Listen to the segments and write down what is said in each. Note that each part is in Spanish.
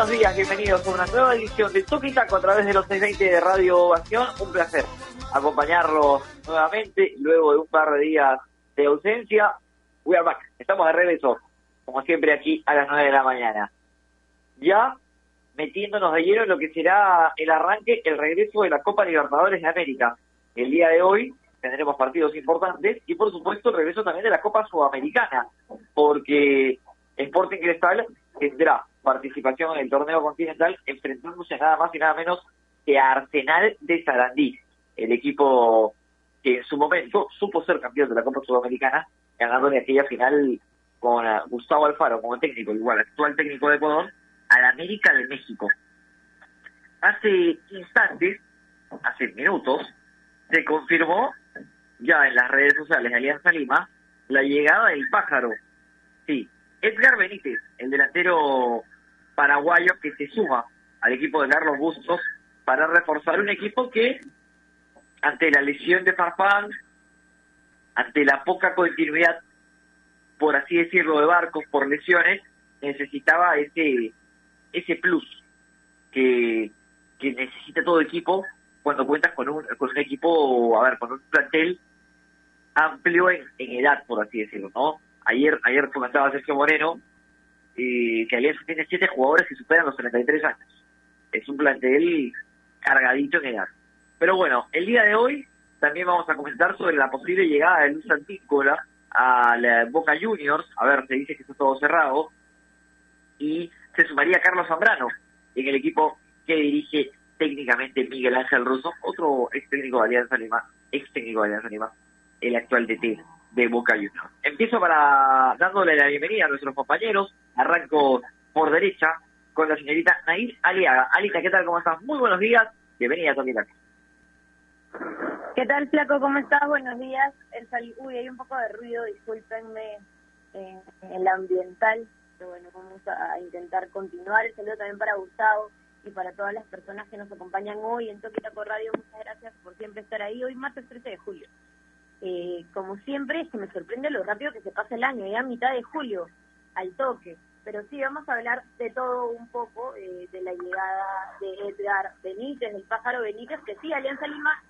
buenos días, bienvenidos a una nueva edición de Toque Taco a través de los 620 de Radio Ovación. Un placer acompañarlos nuevamente luego de un par de días de ausencia. We are back. Estamos de regreso, como siempre, aquí a las 9 de la mañana. Ya metiéndonos de lleno en lo que será el arranque, el regreso de la Copa Libertadores de América. El día de hoy tendremos partidos importantes y, por supuesto, el regreso también de la Copa Sudamericana, porque Sporting Cristal tendrá participación en el torneo continental enfrentándose nada más y nada menos que a Arsenal de Sarandí, el equipo que en su momento supo ser campeón de la Copa Sudamericana, ganándole aquella final con uh, Gustavo Alfaro como técnico, igual actual técnico de Ecuador, al América de México. Hace instantes, hace minutos, se confirmó ya en las redes sociales de Alianza Lima la llegada del pájaro. Sí, Edgar Benítez, el delantero paraguayo que se suma al equipo de Carlos Bustos para reforzar un equipo que ante la lesión de Farfán, ante la poca continuidad, por así decirlo, de barcos por lesiones, necesitaba ese ese plus que, que necesita todo equipo cuando cuentas con un, con un equipo, a ver, con un plantel amplio en, edad, por así decirlo, ¿no? Ayer, ayer comentaba Sergio Moreno eh, que Alianza tiene siete jugadores que superan los 33 años. Es un plantel cargadito en edad. Pero bueno, el día de hoy también vamos a comentar sobre la posible llegada de Luis Antícola a la Boca Juniors. A ver, se dice que está todo cerrado. Y se sumaría Carlos Zambrano en el equipo que dirige técnicamente Miguel Ángel Russo, otro ex técnico de Alianza Lima, ex técnico de Alianza Lima, el actual DT de Boca Juniors. Empiezo para dándole la bienvenida a nuestros compañeros. Arranco por derecha con la señorita Nair Aliaga. Alita, ¿qué tal? ¿Cómo estás? Muy buenos días. Bienvenida a. ¿Qué tal, Flaco? ¿Cómo estás? Buenos días. El Uy, hay un poco de ruido, discúlpenme en, el ambiental. Pero bueno, vamos a intentar continuar. El saludo también para Gustavo y para todas las personas que nos acompañan hoy en Toquitaco Radio. Muchas gracias por siempre estar ahí. Hoy martes 13 de julio. Eh, como siempre, es que me sorprende lo rápido que se pasa el año, ya mitad de julio, al toque. Pero sí, vamos a hablar de todo un poco, eh, de la llegada de Edgar Benítez, del pájaro Benítez, que sí, Alianza Lima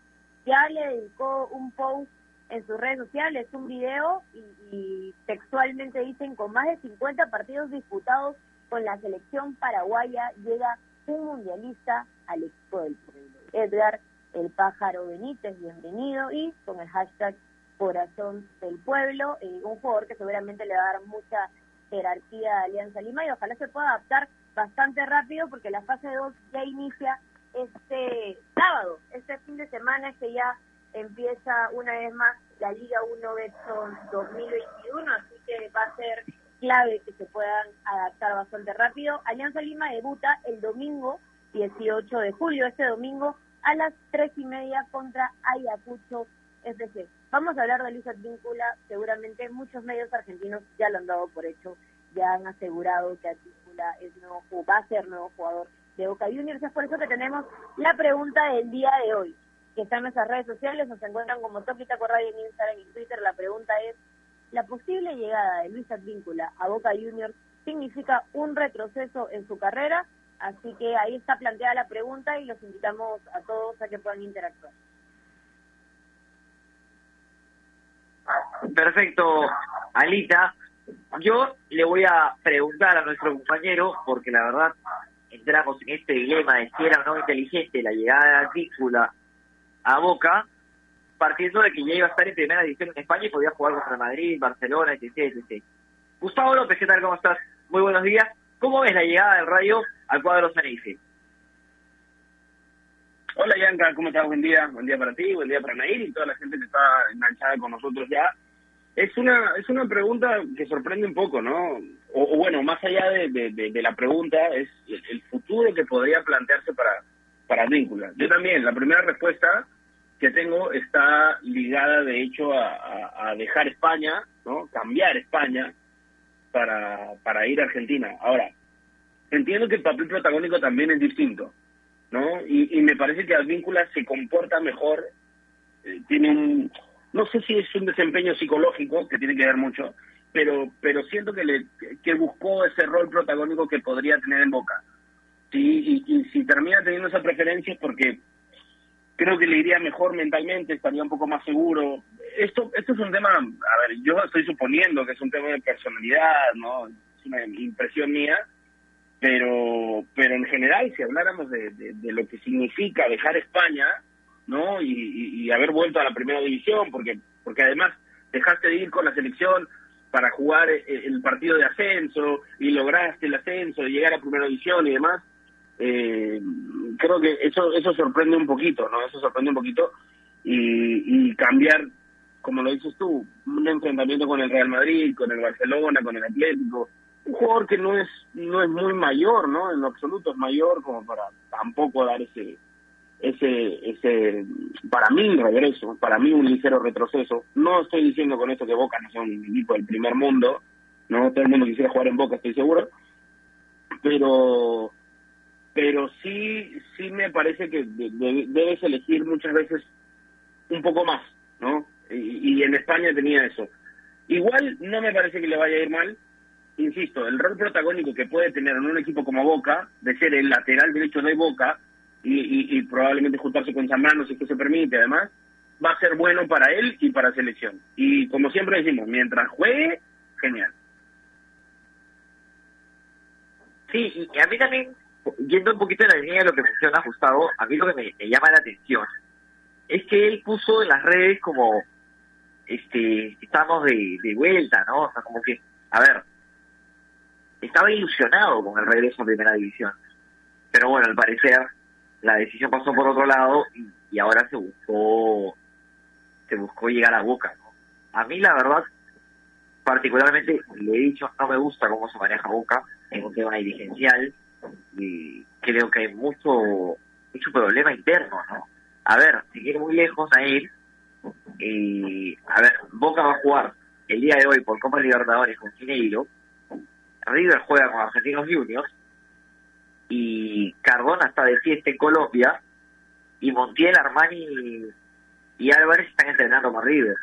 ya le dedicó un post en sus redes sociales, un video, y, textualmente dicen, con más de 50 partidos disputados con la selección paraguaya, llega un mundialista al equipo del pueblo. Edgar el pájaro Benítez, bienvenido, y con el hashtag Corazón del Pueblo, eh, un jugador que seguramente le va a dar mucha jerarquía a Alianza Lima y ojalá se pueda adaptar bastante rápido porque la fase 2 ya inicia este sábado, este fin de semana que ya empieza una vez más la Liga 1 Betson 2021, así que va a ser clave que se puedan adaptar bastante rápido. Alianza Lima debuta el domingo 18 de julio, este domingo a las tres y media contra Ayacucho FC. Vamos a hablar de Luis Advíncula, seguramente muchos medios argentinos ya lo han dado por hecho, ya han asegurado que Advíncula es nuevo, va a ser nuevo jugador de Boca Juniors. Es por eso que tenemos la pregunta del día de hoy, que está en nuestras redes sociales, nos encuentran como Toquita Radio en Instagram y Twitter. La pregunta es, ¿la posible llegada de Luis Advíncula a Boca Juniors significa un retroceso en su carrera Así que ahí está planteada la pregunta y los invitamos a todos a que puedan interactuar. Perfecto, Alita. Yo le voy a preguntar a nuestro compañero, porque la verdad entramos en este dilema de si era o no inteligente la llegada de Vícula a Boca, partiendo de que ya iba a estar en primera división en España y podía jugar contra Madrid, Barcelona, etc, etc. Gustavo López, ¿qué tal? ¿Cómo estás? Muy buenos días. ¿Cómo ves la llegada del Rayo al cuadro Saneife? Hola Yanka, ¿cómo estás? Buen día, buen día para ti, buen día para Nair y toda la gente que está enganchada con nosotros ya. Es una es una pregunta que sorprende un poco, ¿no? O, bueno, más allá de, la pregunta, es el, futuro que podría plantearse para, para Víncula. Yo también, la primera respuesta que tengo está ligada, de hecho, a, a dejar España, ¿no? Cambiar España para, para ir a Argentina. Ahora, entiendo que el papel protagónico también es distinto, ¿no? Y, me parece que Advíncula se comporta mejor, eh, tiene un, no sé si es un desempeño psicológico, que tiene que ver mucho, pero pero siento que le que buscó ese rol protagónico que podría tener en Boca. Sí, y, y si termina teniendo esa preferencia es porque creo que le iría mejor mentalmente, estaría un poco más seguro. Esto esto es un tema, a ver, yo estoy suponiendo que es un tema de personalidad, ¿no? Es una impresión mía, pero pero en general, si habláramos de, de, lo que significa dejar España, ¿no? Y, y, haber vuelto a la primera división, porque porque además dejaste de ir con la selección para jugar eh, el partido de ascenso y lograste el ascenso, de llegar a primera división y demás, eh, creo que eso eso sorprende un poquito, ¿no? Eso sorprende un poquito y, y cambiar, como lo dices tú, un enfrentamiento con el Real Madrid, con el Barcelona, con el Atlético, un jugador que no es no es muy mayor, ¿no? En lo absoluto es mayor como para tampoco dar ese ese, ese, para mí un regreso, para mí un ligero retroceso. No estoy diciendo con esto que Boca no sea un equipo del primer mundo, no todo el mundo quisiera jugar en Boca, estoy seguro, pero pero sí sí me parece que debes elegir muchas veces un poco más, ¿no? Y, y en España tenía eso. Igual no me parece que le vaya a ir mal, insisto, el rol protagónico que puede tener en un equipo como Boca, de ser el lateral derecho de Boca, y, y, probablemente juntarse con Zambrano si es que se permite además, va a ser bueno para él y para selección. Y como siempre decimos, mientras juegue, genial. Sí, y a mí también, yendo un poquito en la línea de lo que menciona Gustavo, a mí lo que me, llama la atención es que él puso en las redes como, este, estamos de, de vuelta, ¿no? O sea, como que, a ver, estaba ilusionado con el regreso a Primera División. Pero bueno, al parecer la decisión pasó por otro lado y, ahora se buscó se buscó llegar a Boca. A mí la verdad, particularmente le he dicho, no me gusta cómo se maneja Boca en un tema dirigencial y creo que hay mucho mucho problema interno, ¿no? A ver, si quiere muy lejos a ir, y a ver, Boca va a jugar el día de hoy por Copa Libertadores con Gineiro, River juega con Argentinos Juniors, y Cardona está de fiesta en Colombia y Montiel, Armani y Álvarez están entrenando para River.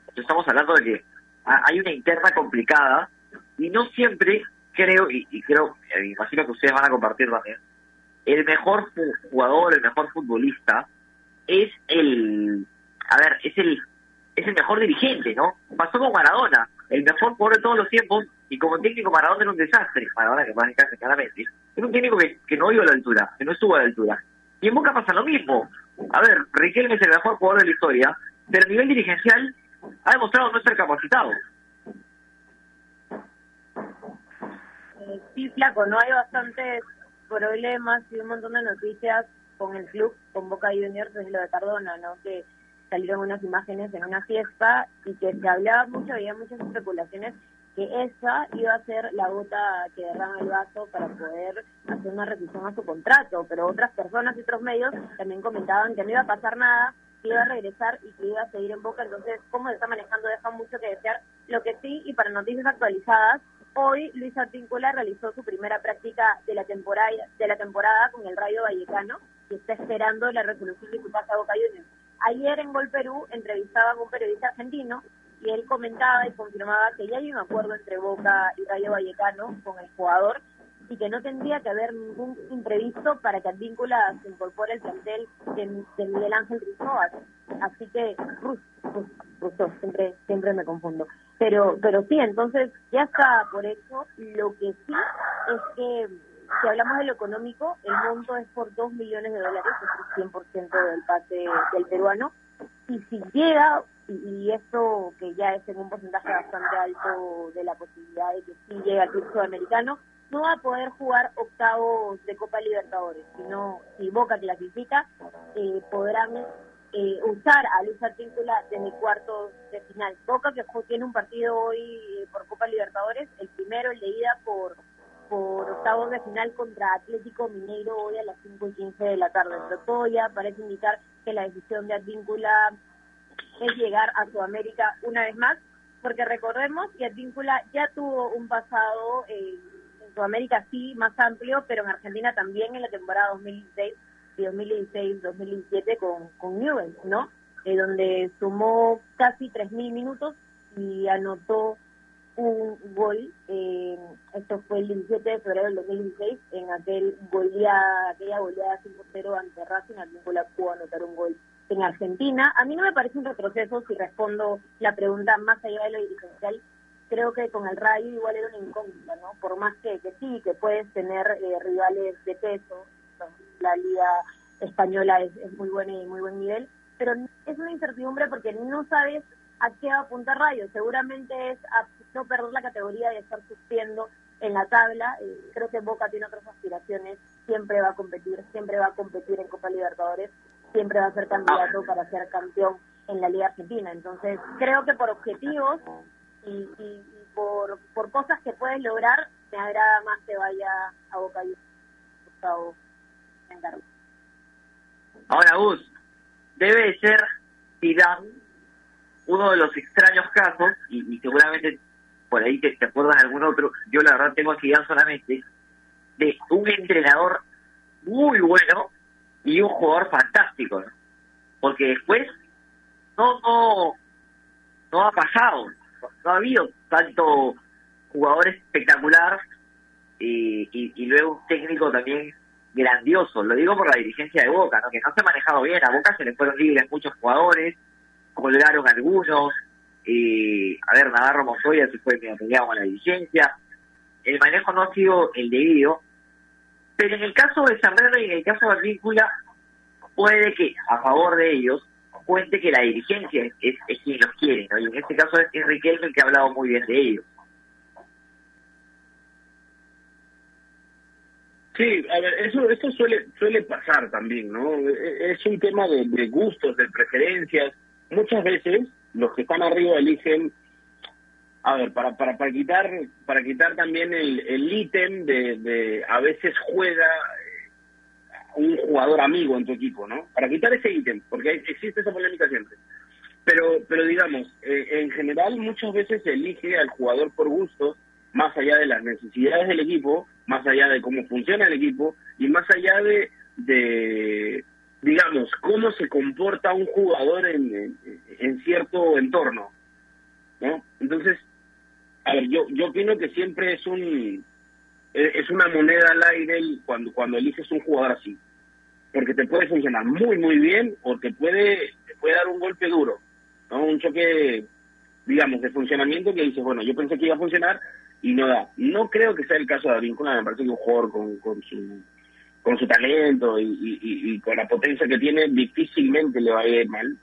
Entonces estamos hablando de que hay una interna complicada y no siempre creo, y, y creo, me imagino que ustedes van a compartir también, el mejor jugador, el mejor futbolista es el, a ver, es el, es el mejor dirigente, ¿no? Pasó con Maradona, el mejor jugador de todos los tiempos, y como técnico Maradona era un desastre, Maradona que más en claramente, era un técnico que, que no iba a la altura, que no estuvo a la altura. Y en Boca pasa lo mismo. A ver, Riquelme es el mejor jugador de la historia, pero a nivel dirigencial ha demostrado no estar capacitado. Eh, sí, flaco, no hay bastantes problemas y un montón de noticias con el club, con Boca Juniors, es lo de Cardona, ¿no? Que salieron unas imágenes en una fiesta y que se hablaba mucho, había muchas especulaciones que esa iba a ser la gota que derrama el vaso para poder hacer una revisión a su contrato, pero otras personas y otros medios también comentaban que no iba a pasar nada, que iba a regresar y que iba a seguir en Boca, entonces cómo se está manejando deja mucho que desear. Lo que sí, y para noticias actualizadas, hoy Luis Artíncula realizó su primera práctica de la temporada de la temporada con el Rayo Vallecano y está esperando la resolución de su pase a Boca Juniors. Ayer en Gol Perú entrevistaban a un periodista argentino y él comentaba y confirmaba que ya hay un acuerdo entre Boca y Rayo Vallecano con el jugador y que no tendría que haber ningún imprevisto para que Advíncula se incorpore al plantel de, Miguel Ángel Rizzoa. Así que, justo, siempre, siempre me confundo. Pero, pero sí, entonces ya está por eso. Lo que sí es que si hablamos de lo económico, el monto es por 2 millones de dólares, es el 100% del pase del peruano. Y si llega, y, esto que ya es en un porcentaje bastante alto de la posibilidad de que sí llegue al club sudamericano, no va a poder jugar octavos de Copa Libertadores, sino si Boca clasifica, eh, podrán eh, usar a Luis Artíncula desde cuartos de final. Boca que tiene un partido hoy eh, por Copa Libertadores, el primero, el de ida por por octavos de final contra Atlético Mineiro hoy a las 5 y 15 de la tarde. Pero todo ya parece indicar que la decisión de Advíncula es llegar a Sudamérica una vez más, porque recordemos que Advíncula ya tuvo un pasado en Sudamérica sí más amplio, pero en Argentina también en la temporada 2016 y 2016-2017 con, con Newell's, ¿no? Eh, donde sumó casi 3.000 minutos y anotó un gol, eh, esto fue el 17 de febrero del 2016, en aquel goleada, aquella goleada 5-0 ante Racing, Advíncula pudo anotar un gol en Argentina. A mí no me parece un retroceso si respondo la pregunta más allá de lo dirigencial. Creo que con el Rayo igual era una incógnita, ¿no? Por más que, que sí, que puedes tener eh, rivales de peso, la liga española es, muy buena y muy buen nivel, pero es una incertidumbre porque no sabes a qué va a apuntar Rayo. Seguramente es a no perder la categoría y estar sufriendo en la tabla. Eh, creo que Boca tiene otras aspiraciones, siempre va a competir, siempre va a competir en Copa Libertadores, siempre va a ser candidato para ser campeón en la Liga Argentina. Entonces, creo que por objetivos y, por, por cosas que puedes lograr, me agrada más que vaya a Boca y Gustavo Ahora, Gus, debe ser Zidane uno de los extraños casos, y, seguramente por ahí te, acuerdas de algún otro, yo la verdad tengo Zidane solamente, de un entrenador muy bueno y un jugador fantástico, porque después no, no, no ha pasado, no ha habido tanto jugador espectacular y, y, luego un técnico también grandioso. Lo digo por la dirigencia de Boca, ¿no? que no se ha manejado bien. A Boca se le fueron libres muchos jugadores, colgaron algunos. Eh, a ver, Navarro Montoya se fue peleado con la dirigencia. El manejo no ha sido el debido. Pero en el caso de Zambrano y en el caso de Advíncula, puede que a favor de ellos cuente que la dirigencia es, quien los quiere, ¿no? Y en este caso es Enrique el que ha hablado muy bien de ellos. Sí, a ver, eso, eso suele, suele pasar también, ¿no? E, e, es un tema de gustos, de preferencias. Muchas veces los que están arriba eligen a ver, para, para, para quitar para quitar también el, el ítem de, de a veces juega un jugador amigo en tu equipo, ¿no? Para quitar ese ítem, porque existe esa polémica siempre. Pero, pero digamos, eh, en general muchas veces se elige al jugador por gusto, más allá de las necesidades del equipo, más allá de cómo funciona el equipo y más allá de, de digamos, cómo se comporta un jugador en, en, cierto entorno, ¿no? Entonces, a ver, yo, yo opino que siempre es un es una moneda al aire cuando cuando eliges un jugador así porque te puede funcionar muy, muy bien o te puede, te puede dar un golpe duro, ¿no? Un choque, digamos, de funcionamiento que dices, bueno, yo pensé que iba a funcionar y no da. No creo que sea el caso de Advíncula, me parece que un jugador con, con su con su talento y, y, con la potencia que tiene, difícilmente le va a ir mal.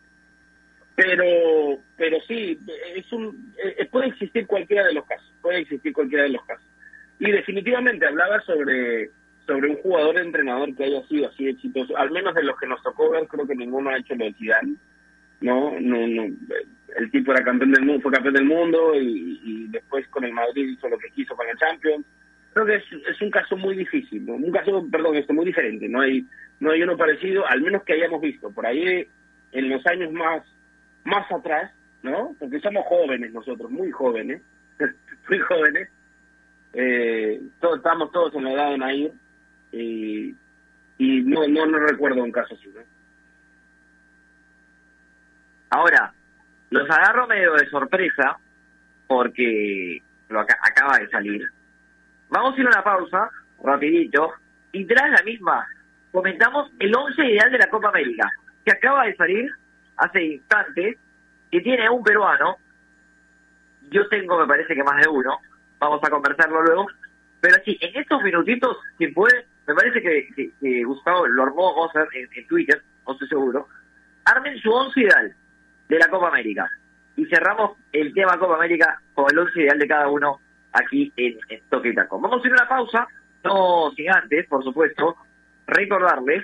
Pero, pero sí, es un, eh, puede existir cualquiera de los casos, puede existir cualquiera de los casos. Y definitivamente hablaba sobre sobre un jugador entrenador que haya sido así exitoso, al menos de los que nos tocó ver, creo que ninguno ha hecho lo de Zidane, ¿no? No, no, el tipo era campeón del mundo, fue campeón del mundo y, después con el Madrid hizo lo que quiso con el Champions. Creo que es, es un caso muy difícil, un caso, perdón, esto muy diferente, no hay no hay uno parecido, al menos que hayamos visto por ahí en los años más más atrás, ¿no? Porque somos jóvenes nosotros, muy jóvenes, muy jóvenes. Eh, todos estamos todos en la edad de Nair y, y no, no, no recuerdo un caso así. ¿no? Ahora, los agarro medio de sorpresa porque lo acaba de salir. Vamos a ir a una pausa, rapidito, y tras la misma comentamos el once ideal de la Copa América, que acaba de salir hace instantes, que tiene un peruano, yo tengo me parece que más de uno, vamos a conversarlo luego, pero sí, en estos minutitos, si puede, me parece que, Gustavo lo armó vamos en, en, Twitter, no estoy seguro, armen su once ideal de la Copa América. Y cerramos el tema Copa América con el once ideal de cada uno aquí en, en Toque y Taco. Vamos a ir a una pausa, no sin antes, por supuesto, recordarles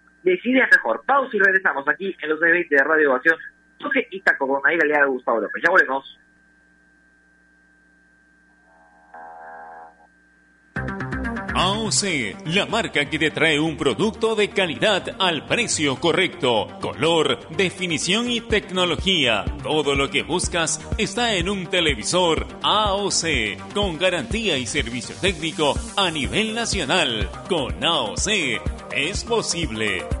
Decide Silvia Cajor. Pausa y regresamos aquí en los 20 de Radio Educación. Jorge y Taco con Nair Aliada Gustavo López. Ya volvemos. AOC, la marca que te trae un producto de calidad al precio correcto, color, definición y tecnología. Todo lo que buscas está en un televisor AOC, con garantía y servicio técnico a nivel nacional. Con AOC es posible.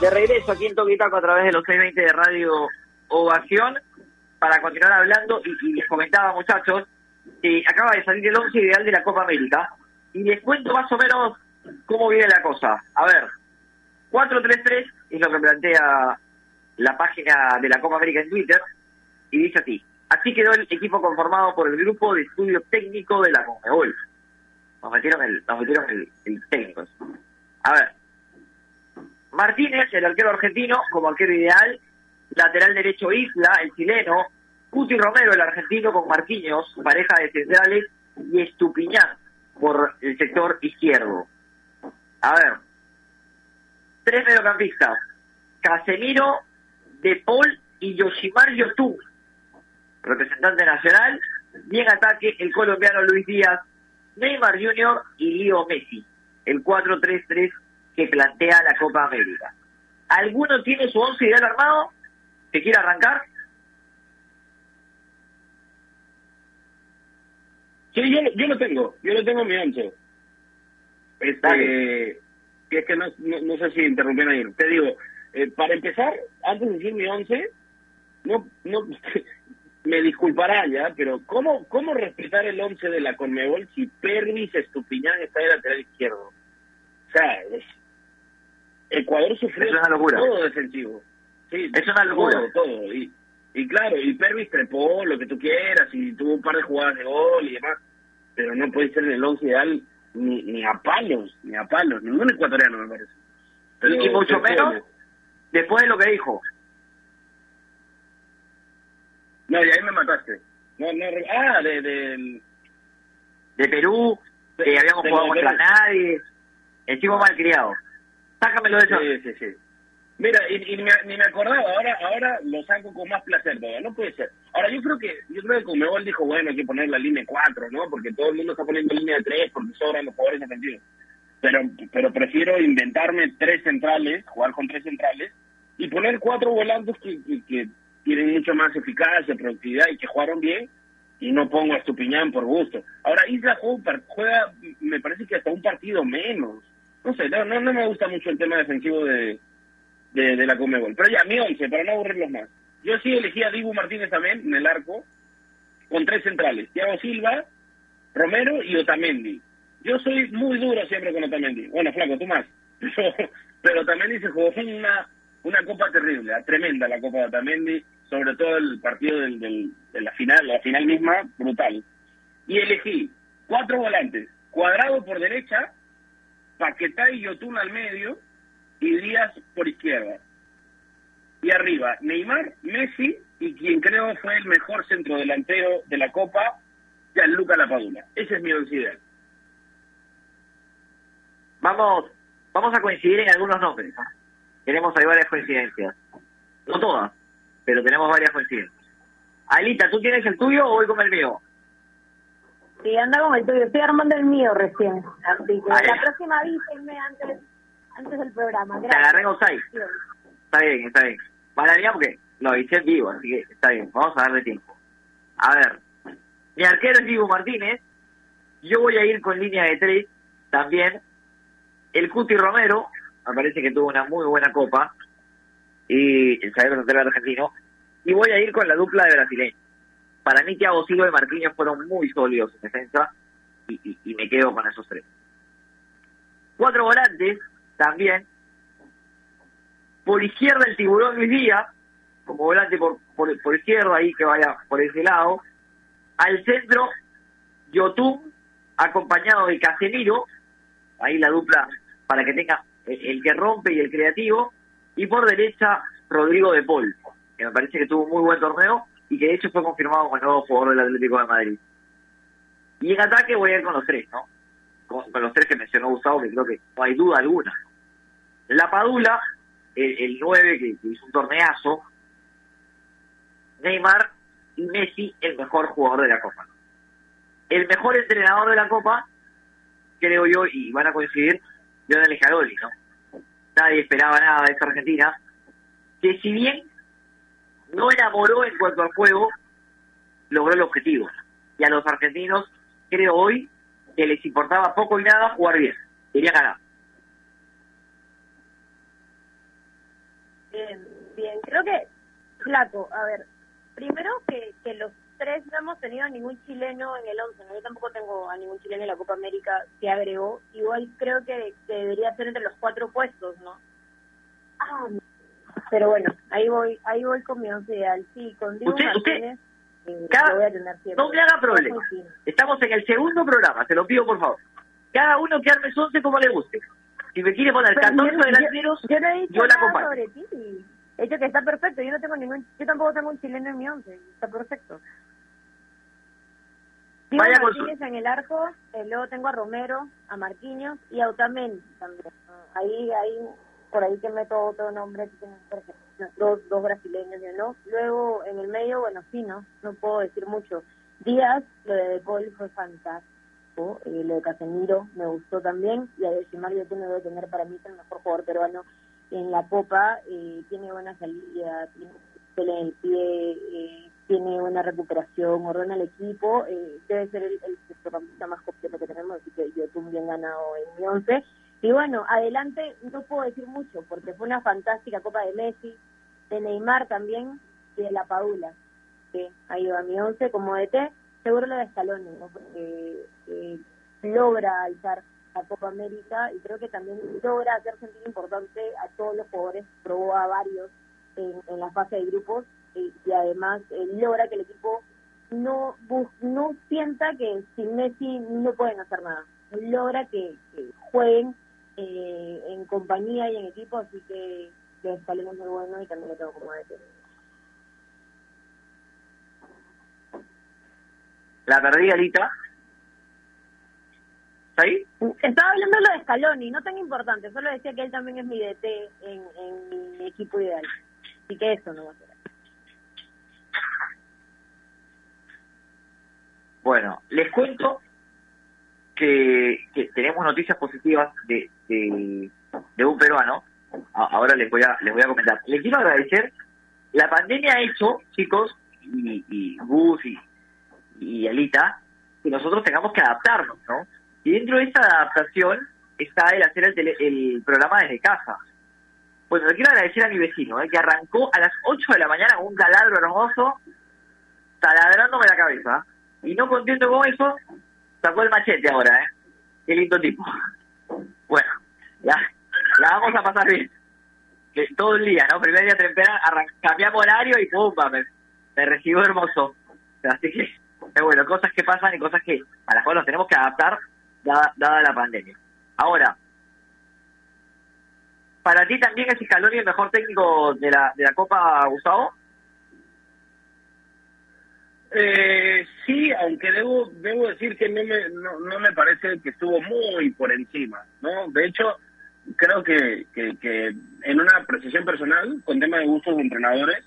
De regreso aquí en Toquitaco a través de los 620 de Radio Ovación para continuar hablando y, les comentaba muchachos que acaba de salir el 11 ideal de la Copa América y les cuento más o menos cómo viene la cosa. A ver, 4-3-3 es lo que plantea la página de la Copa América en Twitter y dice así. Así quedó el equipo conformado por el grupo de estudio técnico de la Conmebol. Nos metieron el, nos metieron el, el técnico. A ver, Martínez, el arquero argentino, como arquero ideal. Lateral derecho Isla, el chileno. Cuti Romero, el argentino, con Marquinhos, pareja de centrales. Y Estupiñán, por el sector izquierdo. A ver. Tres mediocampistas. Casemiro, De Paul y Yoshimar Yotun. Representante nacional. Bien ataque el colombiano Luis Díaz, Neymar Jr. y Leo Messi. El 4-3-3 que plantea la Copa América. ¿Alguno tiene su once ideal armado? ¿Que quiere arrancar? Sí, yo, yo lo tengo, yo lo tengo en mi once. Este, que es que no, no, sé si interrumpieron ahí. Te digo, eh, para empezar, antes de decir mi once, no, no, me disculpará ya, pero ¿cómo, cómo respetar el once de la Conmebol si Pervis Estupiñán está de lateral izquierdo? O sea, es, Ecuador sufrió todo defensivo. Sí, es una locura. Todo, todo. Y, y claro, y Pervis trepó lo que tú quieras y tuvo un par de jugadas de gol y demás, pero no puede ser el once ideal ni, ni a palos, ni a palos, ningún ecuatoriano me parece. y mucho menos después de lo que dijo. No, y ahí me mataste. No, no, ah, de, de... de Perú, que habíamos jugado contra nadie, el chico mal criado. Sácamelo de eso. Sí, sí, sí. Mira, y, ni me acordaba, ahora ahora lo saco con más placer, no puede ser. Ahora, yo creo que yo creo que Conmebol dijo, bueno, hay que poner la línea 4, ¿no? Porque todo el mundo está poniendo línea 3 porque sobran los jugadores defensivos. Pero pero prefiero inventarme tres centrales, jugar con tres centrales, y poner cuatro volantes que, que, tienen mucho más eficacia, productividad y que jugaron bien, y no pongo a Estupiñán por gusto. Ahora, Isla juega, me parece que hasta un partido menos no sé, no, no, me gusta mucho el tema defensivo de, de, la Comebol. Pero ya, mi once, para no aburrirlos más. Yo sí elegí a Dibu Martínez también en el arco, con tres centrales, Thiago Silva, Romero y Otamendi. Yo soy muy duro siempre con Otamendi. Bueno, flaco, tú más. Pero, Otamendi se jugó una, una copa terrible, ah, tremenda la copa de Otamendi, sobre todo el partido del, del, de la final, la final misma, brutal. Y elegí cuatro volantes, cuadrado por derecha, Paquetá y Yotun al medio y Díaz por izquierda. Y arriba, Neymar, Messi y quien creo fue el mejor centrodelantero de la Copa, Gianluca Lapadula. Ese es mi ideal. Vamos, vamos a coincidir en algunos nombres. ¿ah? Tenemos ahí varias coincidencias. No todas, pero tenemos varias coincidencias. Alita, ¿tú tienes el tuyo o voy con el mío? Sí, anda con el tuyo. Estoy armando el mío recién. Así que la próxima avísenme antes, antes del programa. Te Gracias. agarré en offside. Está bien, está bien. Valaría porque lo hice vivo, así que está bien. Vamos a darle tiempo. A ver, mi arquero es Diego Martínez. Yo voy a ir con línea de tres también. El Cuti Romero, me parece que tuvo una muy buena copa. Y el zaguero central argentino. Y voy a ir con la dupla de brasileños. Para mí, Thiago Silva y Marquinhos fueron muy sólidos en defensa. Y, me quedo con esos tres. Cuatro volantes también. Por izquierda el tiburón Luis Díaz, como volante por, por, izquierda, ahí que vaya por ese lado. Al centro, Yotun, acompañado de Casemiro, ahí la dupla para que tenga el, el que rompe y el creativo. Y por derecha, Rodrigo de Paul, que me parece que tuvo un muy buen torneo y que de hecho fue confirmado como el nuevo jugador del Atlético de Madrid. Y en ataque voy a ir con los tres, ¿no? Con, los tres que mencionó Gustavo, que creo que no hay duda alguna. La Padula, el, el 9 que, que hizo un torneazo, Neymar y Messi, el mejor jugador de la Copa. El mejor entrenador de la Copa, creo yo, y van a coincidir, Lionel Scaloni, ¿no? Nadie esperaba nada de esta Argentina, que si bien no enamoró en cuanto al juego, logró el objetivo. Y a los argentinos, creo hoy, que les importaba poco y nada jugar bien. Querían ganar. Bien, bien. Creo que, Flaco, a ver, primero que, que los tres no hemos tenido a ningún chileno en el 11, ¿no? Yo tampoco tengo a ningún chileno en la Copa América que agregó. Igual creo que, que debería ser entre los cuatro puestos, ¿no? Ah, pero bueno, ahí voy ahí voy con mi once ideal. Sí, con Diego Usted- usted, eh, cada- lo voy a tener siempre. No me haga problema. Estamos en el segundo programa, se lo pido por favor. Cada uno que arme su once como le guste. Si me quiere poner Pero 14 yo- delanteros, yo, yo no he dicho yo la nada acompaño. sobre ti. He dicho que está perfecto. Yo no tengo ningún, yo tampoco tengo un chileno en mi once. Está perfecto. Diego Vaya Martínez en el arco, eh, luego tengo a Romero, a Marquinhos y a Otamendi también. Ahí, ahí, por ahí que meto otro nombre, que dos, dos brasileños, no. Luego en el medio, bueno, sí, no, no puedo decir mucho. Díaz, lo de Paul fue fantástico, eh, lo de Casemiro me gustó también, y a Yoshimar yo tengo debe tener para mí es el mejor jugador peruano en la Copa, eh, tiene buena salida, tiene el pie, eh, tiene buena recuperación, ordena el equipo, eh, debe ser el, el más completo que tenemos, así que yo tuve bien ganado en mi once. Y bueno, adelante no puedo decir mucho, porque fue una fantástica Copa de Messi, de Neymar también, y de la Padula. Sí, ahí va mi once como DT, seguro lo de Scaloni, porque eh, logra alzar a Copa América y creo que también logra hacer sentir importante a todos los jugadores, probó a varios en, la fase de grupos y, además eh, logra que el equipo no no sienta que sin Messi no pueden hacer nada. Logra que, que jueguen eh, en compañía y en equipo, así que que Scaloni es muy bueno y también lo tengo como DT. La perdí, Alita. ¿Está ahí? Estaba hablando de lo de Scaloni, no tan importante, solo decía que él también es mi DT en, en mi equipo ideal. Así que eso no va a ser. Bueno, les cuento que, que tenemos noticias positivas de, de, un peruano. Ahora les voy a les voy a comentar. Les quiero agradecer. La pandemia ha hecho, chicos, y, y Gus y, y Alita, que nosotros tengamos que adaptarnos, ¿no? Y dentro de esa adaptación está el hacer el, tele- el programa desde casa. Bueno, le quiero agradecer a mi vecino, ¿eh? que arrancó a las 8 de la mañana con un taladro hermoso, taladrándome la cabeza. Y no contento con eso, sacó el machete ahora, ¿eh? Qué lindo tipo. Ya, la vamos a pasar bien. Que todo el día, ¿no? Primer día temprano, cambiamos horario y ¡pumba! Me, me recibió hermoso. Así que, bueno, cosas que pasan y cosas que a las cuales nos tenemos que adaptar dada, dada la pandemia. Ahora, ¿Para ti también es Scaloni el mejor técnico de la, de la Copa, Gustavo? Eh, sí, aunque debo debo decir que no me no, no me parece que estuvo muy por encima, ¿no? De hecho, creo que, que, en una precisión personal, con tema de gustos de entrenadores,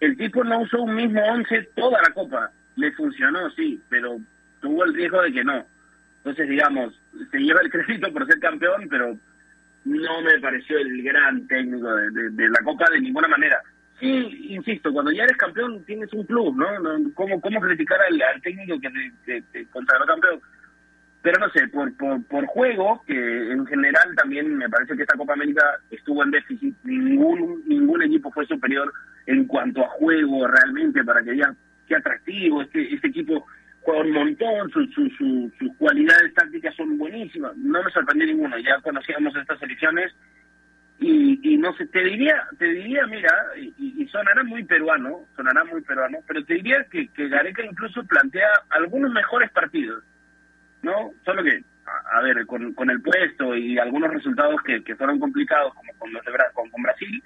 el tipo no usó un mismo once toda la copa. Le funcionó, sí, pero tuvo el riesgo de que no. Entonces, digamos, se lleva el crédito por ser campeón, pero no me pareció el gran técnico de, la copa de ninguna manera. Sí, insisto, cuando ya eres campeón tienes un plus, ¿no? ¿Cómo, cómo criticar al, al técnico que te, te, te consagró campeón? Pero no sé, por, por, por juego, que en general también me parece que esta Copa América estuvo en déficit, ningún ningún equipo fue superior en cuanto a juego realmente para que digan qué atractivo, este, este equipo juega un montón, sus su, su, sus cualidades tácticas son buenísimas, no me sorprendió ninguno, ya conocíamos estas elecciones y, y no sé, te diría, te diría, mira, y, y sonará muy peruano, sonará muy peruano, pero te diría que, que Gareca incluso plantea algunos mejores partidos ¿no? Solo que, a, a ver, con, con, el puesto y algunos resultados que, que fueron complicados, como con, los de Bra con, con, Brasil,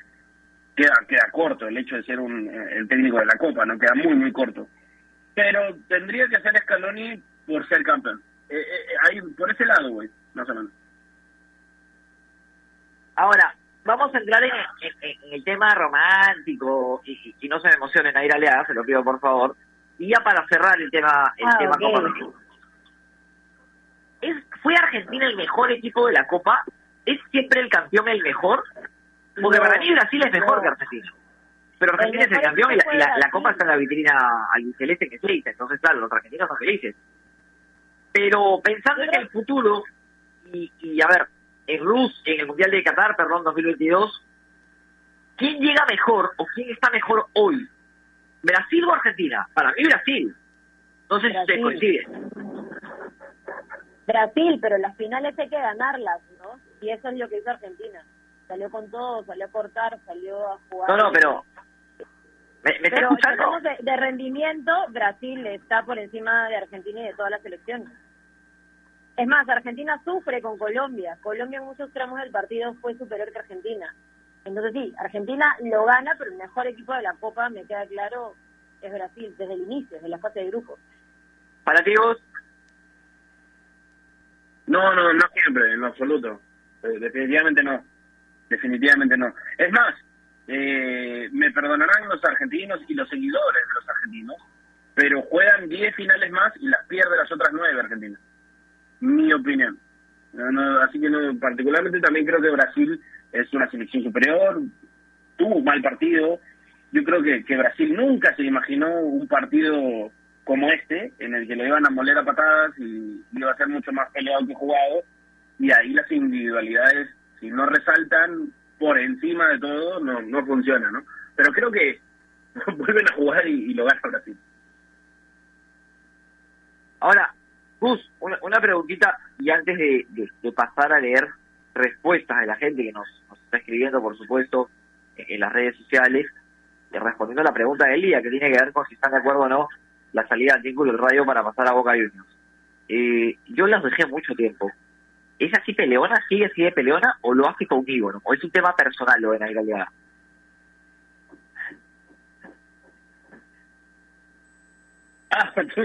queda, queda corto el hecho de ser un, el técnico de la Copa, ¿no? Queda muy, muy corto. Pero tendría que ser Scaloni por ser campeón. Eh, eh, ahí, por ese lado, güey, más o menos. Ahora, vamos a entrar en, en, en el tema romántico y, y, no se me emocionen a ir a se lo pido por favor. Y ya para cerrar el tema, el ah, tema okay. Copa México. ¿Es, ¿Fue Argentina el mejor equipo de la Copa? ¿Es siempre el campeón el mejor? Porque no, para mí Brasil es mejor no. que Argentina. Pero Argentina el es el campeón y la, la, la, Copa está en la vitrina albiceleste que se dice. Entonces, claro, los argentinos son felices. Pero pensando en el futuro, y, y a ver, en Rus, en el Mundial de Qatar, perdón, 2022, ¿quién llega mejor o quién está mejor hoy? ¿Brasil o Argentina? Para mí Brasil. No sé si ustedes coinciden. Brasil, pero las finales hay que ganarlas, ¿no? Y eso es lo que hizo Argentina. Salió con todo, salió a cortar, salió a jugar. No, no, pero... ¿Me, me pero está escuchando? De, de, rendimiento, Brasil está por encima de Argentina y de todas las selecciones. Es más, Argentina sufre con Colombia. Colombia en muchos tramos del partido fue superior que Argentina. Entonces sí, Argentina lo gana, pero el mejor equipo de la Copa, me queda claro, es Brasil, desde el inicio, desde la fase de grupos. ¿Para ti vos? No, no, no siempre, en lo absoluto. Eh, definitivamente no. Definitivamente no. Es más, eh, me perdonarán los argentinos y los seguidores de los argentinos, pero juegan 10 finales más y las pierde las otras 9 Argentina. Mi opinión. No, no, así que no, particularmente también creo que Brasil es una selección superior, tuvo un mal partido. Yo creo que, que Brasil nunca se imaginó un partido como este, en el que le iban a moler a patadas y iba a ser mucho más peleado que jugado, y ahí las individualidades, si no resaltan por encima de todo, no, no funciona, ¿no? Pero creo que vuelven a jugar y, y lo gana Brasil. Ahora, Gus, una, una preguntita, y antes de, pasar a leer respuestas de la gente que nos, nos está escribiendo, por supuesto, en, las redes sociales, respondiendo a la pregunta de Elia, que tiene que ver con si están de acuerdo o no la salida de Tinko del Radio para pasar a Boca Juniors. Eh, yo las dejé mucho tiempo. ¿Es así peleona? ¿Sigue así de peleona? ¿O lo hace conmigo? ¿no? ¿O es un tema personal lo de Naira Aliaga? Ah, tú,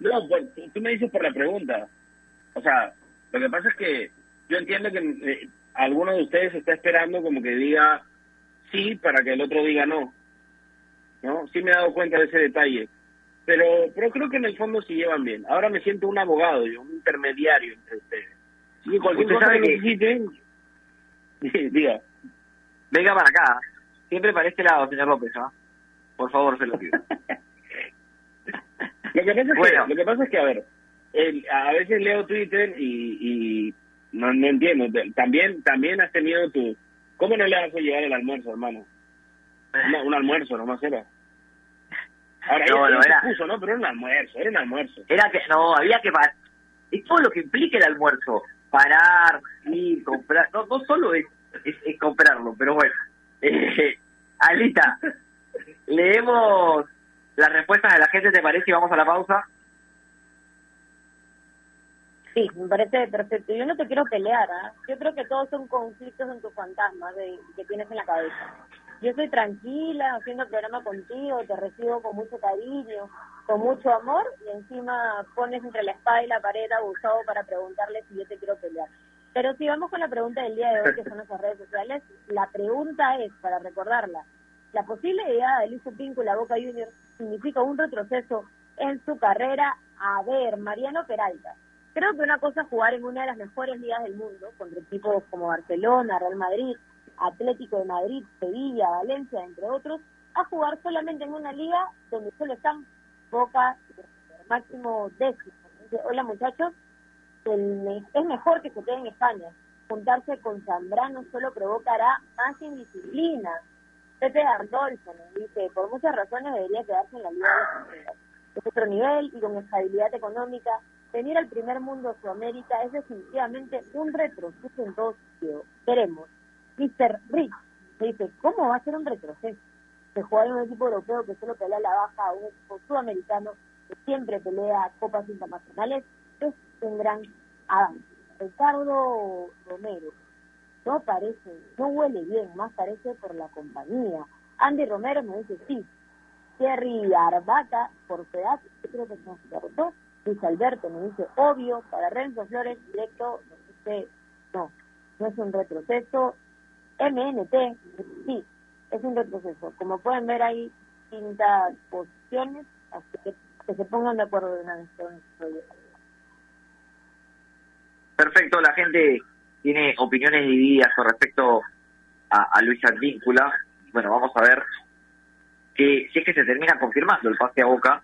no, pues, tú me dices por la pregunta. O sea, lo que pasa es que yo entiendo que eh, alguno de ustedes está esperando como que diga sí para que el otro diga no. ¿No? Sí me he dado cuenta de ese detalle pero pero creo que en el fondo se llevan bien. Ahora me siento un abogado, yo, un intermediario entre ustedes. Y cualquier cosa que necesiten, diga. Venga para acá. Siempre para este lado, señor López, ¿ah? Por favor, se lo pido. lo, que pasa es bueno. que, lo que pasa es que, a ver, el, a veces leo Twitter y, y no, no entiendo. También también has tenido tu... ¿Cómo no le vas a llegar el almuerzo, hermano? No, un almuerzo nomás era. Ahora, no, no, era... Puso, ¿no? Pero era un almuerzo, era un almuerzo. Era que, no, había que parar. Es todo lo que implica el almuerzo. Parar, ir, comprar. No, no solo es, es, es comprarlo, pero bueno. Eh, Alita, leemos las respuestas de la gente, ¿te parece? Y vamos a la pausa. Sí, me parece perfecto. Yo no te quiero pelear, ¿ah? Yo creo que todos son conflictos en tus fantasmas de, que tienes en la cabeza. Yo estoy tranquila haciendo el programa contigo, te recibo con mucho cariño, con mucho amor y encima pones entre la espada y la pared abusado para preguntarle si yo te quiero pelear. Pero si vamos con la pregunta del día de hoy, que son nuestras redes sociales, la pregunta es, para recordarla, ¿la posible llegada de Luis Píncula a Boca Juniors significa un retroceso en su carrera? A ver, Mariano Peralta, Creo que una cosa es jugar en una de las mejores ligas del mundo, contra equipos como Barcelona, Real Madrid, Atlético de Madrid, Sevilla, Valencia, entre otros, a jugar solamente en una liga donde solo están Boca, máximo décimo. Hola muchachos, es mejor que se quede en España. Juntarse con Zambrano solo provocará más indisciplina. Pepe Ardolfo nos dice, por muchas razones debería quedarse en la Liga de Es otro nivel y con estabilidad económica venir al primer mundo de Sudamérica es definitivamente un retroceso en todo sentido. Queremos. Mr. Rich dice, ¿cómo va a ser un retroceso? Se juega en un equipo europeo que solo pelea la baja a un equipo sudamericano que siempre pelea copas internacionales, es un gran avance. Ricardo Romero, no parece, no huele bien, más parece por la compañía. Andy Romero me dice sí. Jerry Arbaca, por yo creo que son dos Luis Alberto me dice, obvio, para Renzo Flores, directo, no, no es un retroceso. MNT, sí, es un retroceso. Como pueden ver, hay distintas posiciones, así que que se pongan de acuerdo de una vez Perfecto, la gente tiene opiniones divididas con respecto a, Luis Advíncula. Bueno, vamos a ver que si es que se termina confirmando el pase a Boca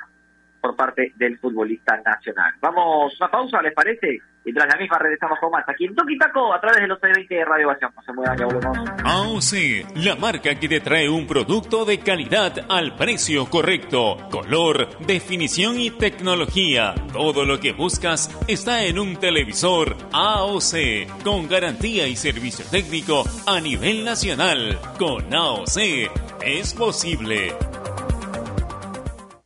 por parte del futbolista nacional. Vamos una pausa, ¿les parece? Y tras la misma regresamos con más aquí en Toki Taco a través de los C20 de Radio Ovación. No se muevan, ya volvemos. AOC, la marca que te trae un producto de calidad al precio correcto. Color, definición y tecnología. Todo lo que buscas está en un televisor AOC, con garantía y servicio técnico a nivel nacional. Con AOC es posible.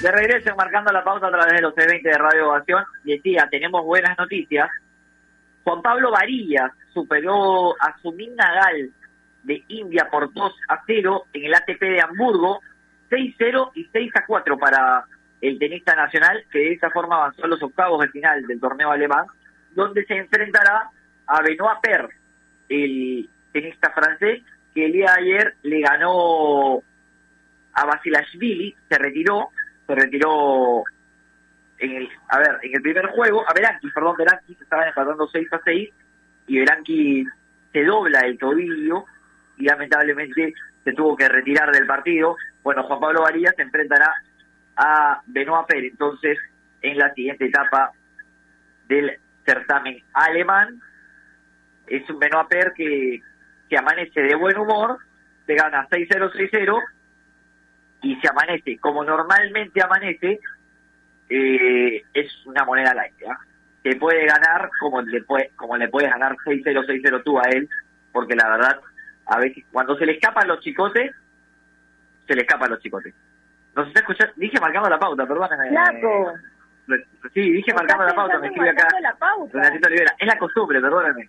De regreso marcando la pausa a través de los C20 de Radio Ovación. Decía, tenemos buenas noticias. Juan Pablo Varillas superó a Sumin Nagal de India por 2 a 0 en el ATP de Hamburgo, 6-0 y 6 a 4 para el tenista nacional, que de esta forma avanzó a los octavos de final del torneo alemán, donde se enfrentará a Benoit Per, el tenista francés, que el día de ayer le ganó a Basilashvili, se retiró, se retiró en el, a ver, en el primer juego, a Beranqui, perdón, Beranqui se estaban empatando 6 a 6 y Beranqui se dobla el tobillo y lamentablemente se tuvo que retirar del partido. Bueno, Juan Pablo Varillas se enfrentará a Benoit Pérez, entonces en la siguiente etapa del certamen alemán. Es un Benoit Per que, que amanece de buen humor, te gana 6-0, 6-0, y se amanece como normalmente amanece, eh, es una moneda al aire. ¿ah? Te puede ganar como le, puede, como le puedes ganar 6-0, 6-0 tú a él, porque la verdad, a veces cuando se le escapan los chicotes, se le escapan los chicotes. Nos está escuchando, dije marcando la pauta, perdóname. Flaco. Sí, dije marcando la pauta, me escribe acá. la pauta. Renatito Olivera. Es la costumbre, perdóname.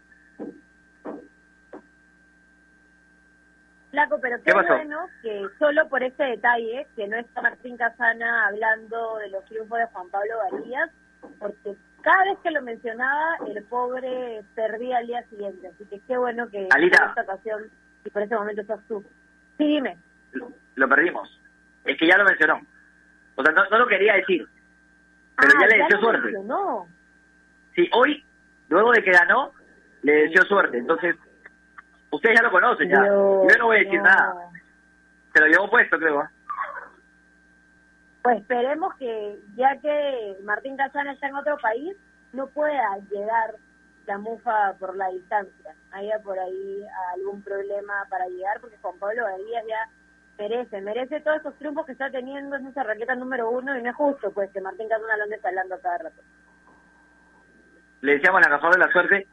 Flaco, pero ¿Qué bueno que solo por ese detalle, que no está Martín Casana hablando de los triunfos de Juan Pablo Varías, porque cada vez que lo mencionaba, el pobre perdía al día siguiente. Así que qué bueno que Alita. en esta ocasión, y por ese momento estás tú. Sí, dime. Lo, lo perdimos. Es que ya lo mencionó. O sea, no, no lo quería decir. Pero Ah, ya le deseó suerte. mencionó. Sí, hoy, luego de que ganó, le deseó suerte. Entonces, ustedes ya lo conocen ya. Dios, Yo no voy a decir no. nada. Se lo llevó puesto, creo. ¿eh? Pues esperemos que, ya que Martín Casana está en otro país, no pueda llegar la mufa por la distancia. Haya por ahí algún problema para llegar, porque Juan Pablo Varías ya merece, merece todos esos triunfos que está teniendo en esa raqueta número uno, y no es justo pues que Martín Casana lo ande hablando a cada rato. Le deseamos la mejor de la suerte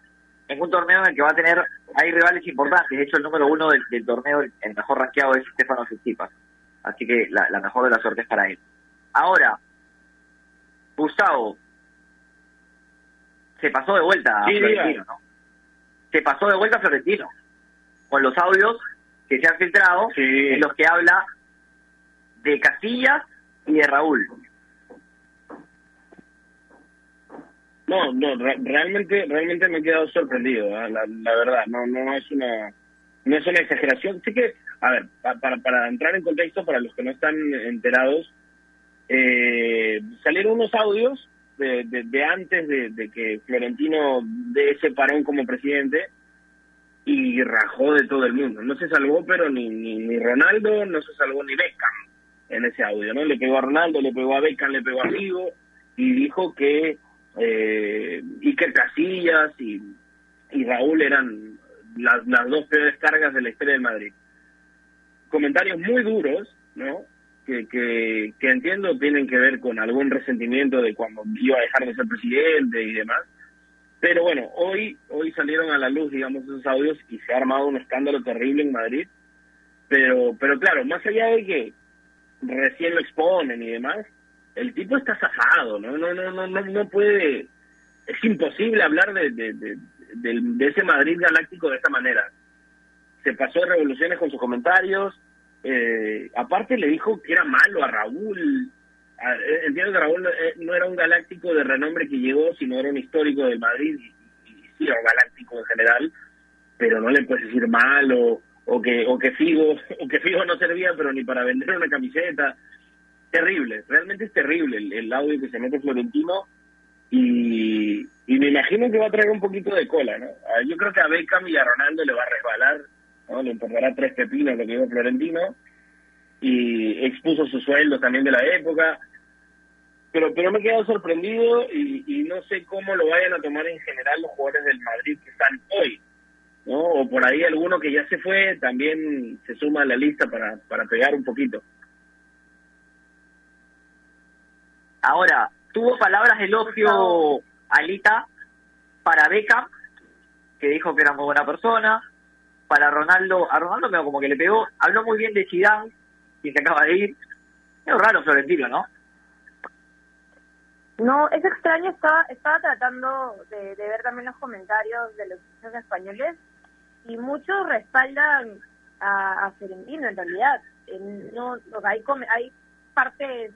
en un torneo en el que va a tener, hay rivales importantes. De hecho, el número uno del, del torneo, el, mejor rankeado es Stefano Tsitsipas. Así que la, la mejor de la suerte es para él. Ahora, Gustavo, se pasó de vuelta a Sí, Florentino. ¿no? Se pasó de vuelta a Florentino, con los audios que se han filtrado, Sí. en los que habla de Casillas y de Raúl. No, no, re- realmente, realmente me he quedado sorprendido, ¿ah? la, verdad, no, no es una, no es una exageración. Sí que, a ver, pa- para, para entrar en contexto, para los que no están enterados, eh, salieron unos audios de, de, de antes de, de que Florentino dé ese parón como presidente y rajó de todo el mundo. No se salvó, pero ni, ni, ni Ronaldo, no se salvó ni Beckham en ese audio, ¿no? Le pegó a Ronaldo, le pegó a Beckham, le pegó a Rigo y dijo que eh, Iker Casillas y, Raúl eran las, las dos peores cargas de la historia del Madrid. Comentarios muy duros, ¿no? Que, que, que entiendo tienen que ver con algún resentimiento de cuando iba a dejar de ser presidente y demás. Pero bueno, hoy hoy salieron a la luz, digamos, esos audios y se ha armado un escándalo terrible en Madrid. Pero pero claro, más allá de que recién lo exponen y demás, el tipo está zafado, ¿no? No, no, no, no, puede, es imposible hablar de, de, ese Madrid galáctico de esta manera. Se pasó de revoluciones con sus comentarios, eh, aparte le dijo que era malo a Raúl. Eh, Entiendo que Raúl eh, no era un galáctico de renombre que llegó, sino era un histórico del Madrid y, y sí era un galáctico en general, pero no le puedes decir malo o que o que Figo o que Figo no servía pero ni para vender una camiseta terrible, realmente es terrible el, audio que se mete Florentino y, me imagino que va a traer un poquito de cola, ¿no? Ah, Yo creo que a Beckham y a Ronaldo le va a resbalar, ¿no? Le importará tres pepinos lo que dijo Florentino y expuso su sueldo también de la época, pero pero me he quedado sorprendido y, y no sé cómo lo vayan a tomar en general los jugadores del Madrid que están hoy, ¿no? O por ahí alguno que ya se fue también se suma a la lista para, para pegar un poquito. Ahora, tuvo palabras de elogio Alita para Beckham, que dijo que era muy buena persona. Para Ronaldo, a Ronaldo pero como que le pegó, habló muy bien de Zidane, quien se acaba de ir. Es raro Florentino, ¿no? No, es extraño, estaba, estaba tratando de, de ver también los comentarios de los hinchas españoles y muchos respaldan a, a Florentino en realidad. Eh, No, hay, hay partes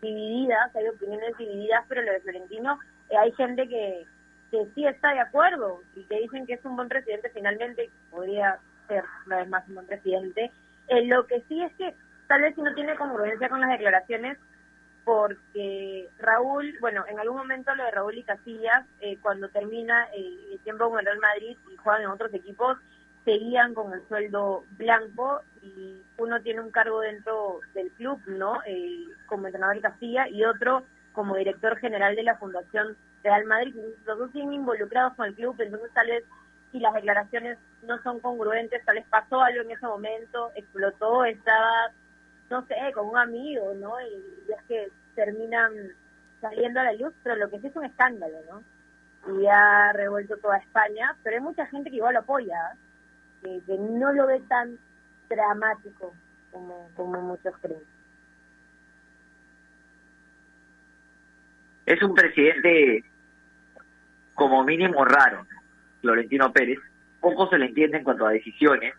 divididas, hay opiniones divididas, pero lo de Florentino eh, hay gente que, que sí está de acuerdo y que dicen que es un buen presidente finalmente, podría ser una vez más un buen presidente. Eh, lo que sí es que tal vez si no tiene congruencia con las declaraciones, porque Raúl, bueno, en algún momento lo de Raúl y Casillas, eh, cuando termina eh, el tiempo con el Real Madrid y juegan en otros equipos, seguían con el sueldo blanco y uno tiene un cargo dentro del club, ¿no? Eh, como entrenador de Castilla y otro como director general de la Fundación Real Madrid, los dos siguen involucrados con el club, entonces tal vez si las declaraciones no son congruentes, tal vez pasó algo en ese momento, explotó, estaba, no sé, con un amigo, ¿no? Y es que terminan saliendo a la luz, pero lo que sí es un escándalo, ¿no? Y ha revuelto toda España, pero hay mucha gente que igual lo apoya, que, que no lo ve tan dramático como, como muchos creen. Es un presidente como mínimo raro, Florentino Pérez. Poco se le entiende en cuanto a decisiones,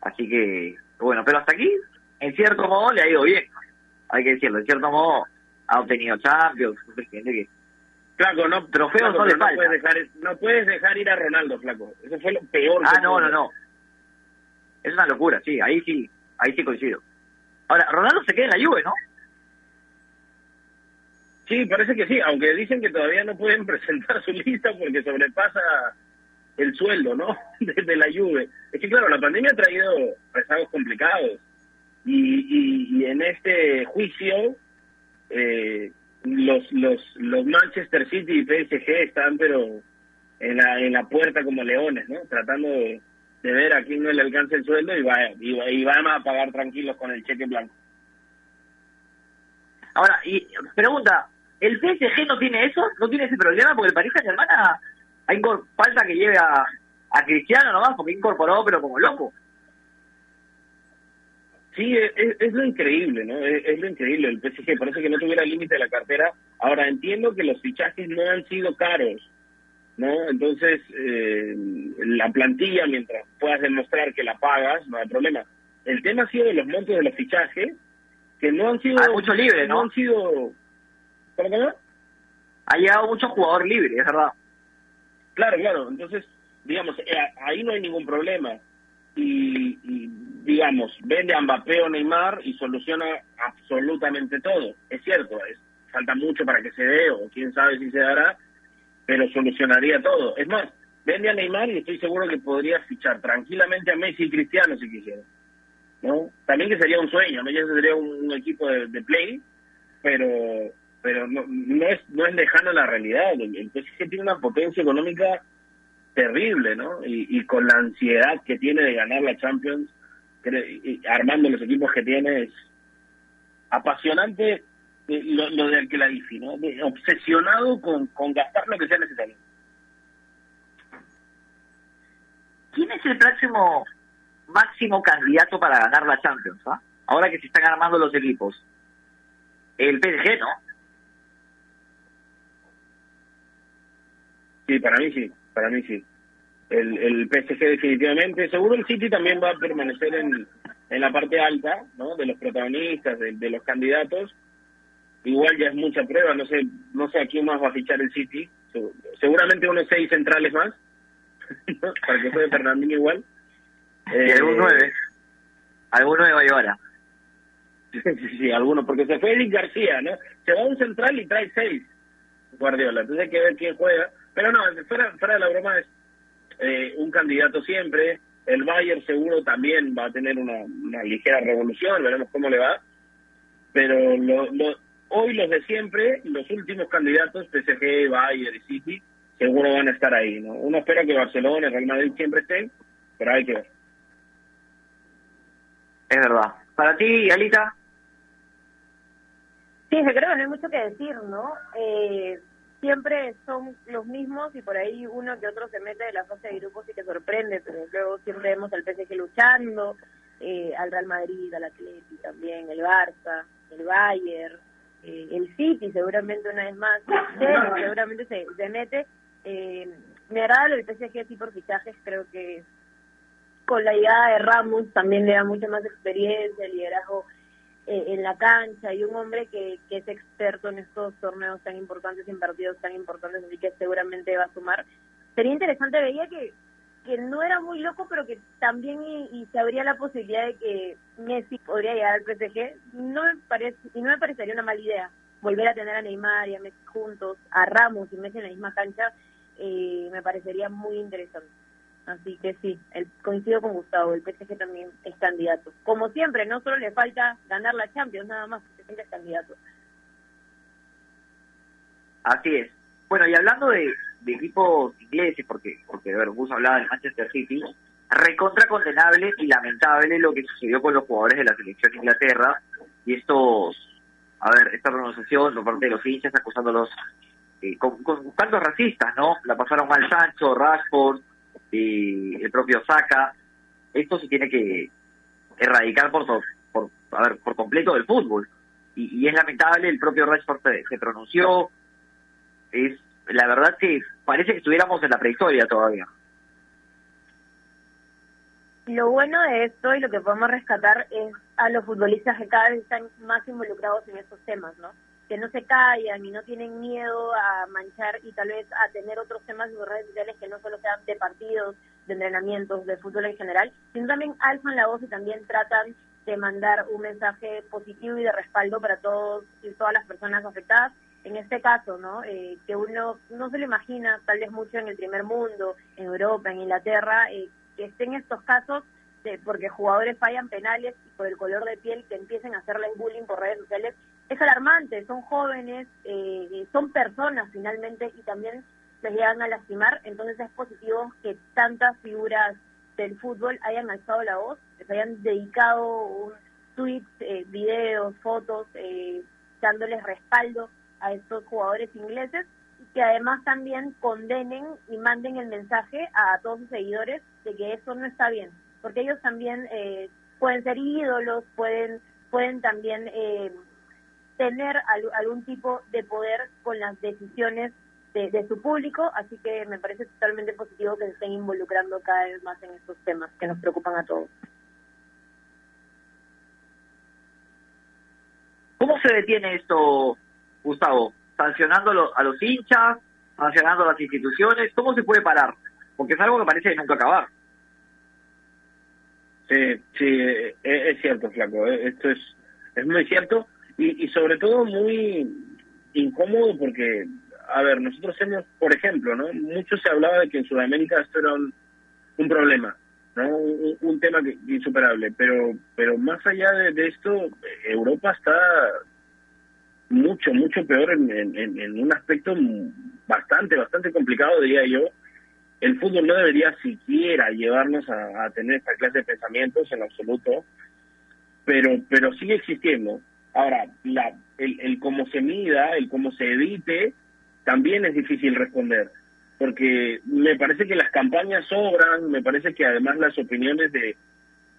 así que, bueno, pero hasta aquí, en cierto modo, le ha ido bien. Hay que decirlo, en cierto modo, ha obtenido Champions, un presidente que Flaco, no, trofeos flaco, no le no falta. puedes, dejar, no puedes dejar ir a Ronaldo, flaco. Eso fue lo peor. Ah, no, no, no. Es una locura, sí, ahí sí, ahí sí coincido. Ahora, Ronaldo se queda en la Juve, ¿no? Sí, parece que sí, aunque dicen que todavía no pueden presentar su lista porque sobrepasa el sueldo, ¿no? Desde la Juve. Es que claro, la pandemia ha traído rezagos complicados y, y, y en este juicio eh, los, los los Manchester City y PSG están pero en la en la puerta como leones, ¿no? Tratando de, de ver a quién no le alcanza el sueldo y va, y, y van a pagar tranquilos con el cheque blanco. Ahora, y pregunta, ¿el PSG no tiene eso? ¿No tiene ese problema? Porque el Paris Saint-Germain incor- falta que lleve a, a Cristiano nomás, porque incorporó, pero como loco. Sí, es, es- es lo increíble, ¿no? Es, es lo increíble. El PSG parece que no tuviera límite de la cartera. Ahora entiendo que los fichajes no han sido caros, ¿no? Entonces, eh, la plantilla, mientras puedas demostrar que la pagas, no hay problema. El tema ha sido de los montos de los fichajes, que no han sido... Hay mucho libre, ¿no? han sido... ¿Cómo, cómo? Ha llegado mucho jugador libre, es verdad. Claro, claro. Entonces, digamos, eh, ahí no hay ningún problema. Y, y, digamos, vende a Mbappé o Neymar y soluciona absolutamente todo. Es cierto, es, falta mucho para que se dé, o quién sabe si se dará, pero solucionaría todo. Es más, vende a Neymar y estoy seguro que podría fichar tranquilamente a Messi y Cristiano si quisiera. ¿no? También que sería un sueño, ¿no? Ya sería un, equipo de, play, pero pero no, no es no es lejano la realidad. El, PSG tiene una potencia económica terrible, ¿no? Y, con la ansiedad que tiene de ganar la Champions, y armando los equipos que tiene, es apasionante eh, lo, lo de que la difi, ¿no? De- obsesionado con, con gastar lo que sea necesario. ¿Quién es el próximo máximo candidato para ganar la Champions? ah? Ahora que se están armando los equipos. El PSG, ¿no? Sí, para mí sí, para mí sí. El, el PSG definitivamente, seguro el City también va a permanecer en, en la parte alta, ¿no? De los protagonistas, de los candidatos. Igual ya es mucha prueba, no sé, no sé a quién más va a fichar el City. Se- Seguramente unos seis centrales más, para que juegue Fernandinho igual. Y Eh, algún nueve. Algún nueve va a llevar. Sí, sí, sí, algunos, porque se fue Eric García, ¿no? Se va a un central y trae seis, Guardiola. Entonces hay que ver quién juega. Pero no, fuera, fuera de la broma es eh, un candidato siempre. El Bayern seguro también va a tener una, una ligera revolución, veremos cómo le va. Pero lo, lo- hoy los de siempre, los últimos candidatos, PSG, Bayern y City, seguro van a estar ahí, ¿no? Uno espera que Barcelona y Real Madrid siempre estén, pero hay que ver. Es verdad. Para ti, Alita, Sí, yo creo que no hay mucho que decir, ¿no? Eh, siempre son los mismos y por ahí uno que otro se mete de la fase de grupos y que sorprende, pero luego siempre vemos al PSG luchando, eh, al Real Madrid, al Atleti también, el Barça, el Bayern, eh, el City seguramente una vez más, Chelsea seguramente se, se mete. Eh, me agrada lo del PSG sí por fichajes, creo que con la llegada de Ramos también le da mucha más experiencia, liderazgo eh, en la cancha y un hombre que, que es experto en estos torneos tan importantes y en partidos tan importantes, así que seguramente va a sumar. Sería interesante, veía que, que no era muy loco, pero que también y, y se abría la posibilidad de que Messi podría llegar al PSG. No me parece, y no me parecería una mala idea volver a tener a Neymar y a Messi juntos, a Ramos y Messi en la misma cancha, eh, me parecería muy interesante. Así que sí, el, coincido con Gustavo, el PSG también es candidato. Como siempre, no solo le falta ganar la Champions, nada más, porque siempre es candidato. así es. Bueno, y hablando de, equipos ingleses, porque, porque hablaba del Manchester City, recontra condenable y lamentable lo que sucedió con los jugadores de la selección de Inglaterra y estos, a ver, esta pronunciación por parte de los hinchas acusándolos eh, con, cantos racistas, ¿no? La pasaron mal Sancho, Rashford, y el propio Saka. Esto se tiene que erradicar por, por, a ver, por completo del fútbol. Y, es lamentable, el propio Rashford se, pronunció. Es la verdad que parece que estuviéramos en la prehistoria todavía. Lo bueno de esto y lo que podemos rescatar es a los futbolistas que cada vez están más involucrados en estos temas, ¿no? Que no se callan y no tienen miedo a manchar y tal vez a tener otros temas en sus redes sociales que no solo sean de partidos, de entrenamientos, de fútbol en general, sino también alzan la voz y también tratan de mandar un mensaje positivo y de respaldo para todos y todas las personas afectadas. En este caso, ¿no? Eh, que uno no se lo imagina, tal vez mucho en el primer mundo, en Europa, en Inglaterra, eh, que estén estos casos de, porque jugadores fallan penales y por el color de piel que empiecen a hacerles bullying por redes sociales, es alarmante, son jóvenes, eh, son personas finalmente y también se llegan a lastimar, entonces es positivo que tantas figuras del fútbol hayan alzado la voz, les hayan dedicado un tweets, eh, videos, fotos, eh, dándoles respaldo a estos jugadores ingleses que además también condenen y manden el mensaje a todos sus seguidores de que eso no está bien, porque ellos también eh, pueden ser ídolos, pueden, pueden también eh, tener algún tipo de poder con las decisiones de, su público, así que me parece totalmente positivo que se estén involucrando cada vez más en estos temas que nos preocupan a todos. ¿Cómo se detiene esto, Gustavo? sancionando a los hinchas, sancionando a las instituciones. ¿Cómo se puede parar? Porque es algo que parece nunca acabar. Sí, sí, eh, es, cierto, Flaco. Eh, esto es, es muy cierto y, sobre todo muy incómodo porque, a ver, nosotros hemos, por ejemplo, ¿no? Mucho se hablaba de que en Sudamérica esto era un, problema, ¿no? Un, tema insuperable, pero pero más allá de esto, Europa está mucho, mucho peor en, en, un aspecto bastante, bastante complicado, diría yo. El fútbol no debería siquiera llevarnos a, tener esta clase de pensamientos en absoluto, pero, pero sigue existiendo. Ahora, la, el, el cómo se mida, el cómo se edite, también es difícil responder, porque me parece que las campañas sobran, me parece que además las opiniones de,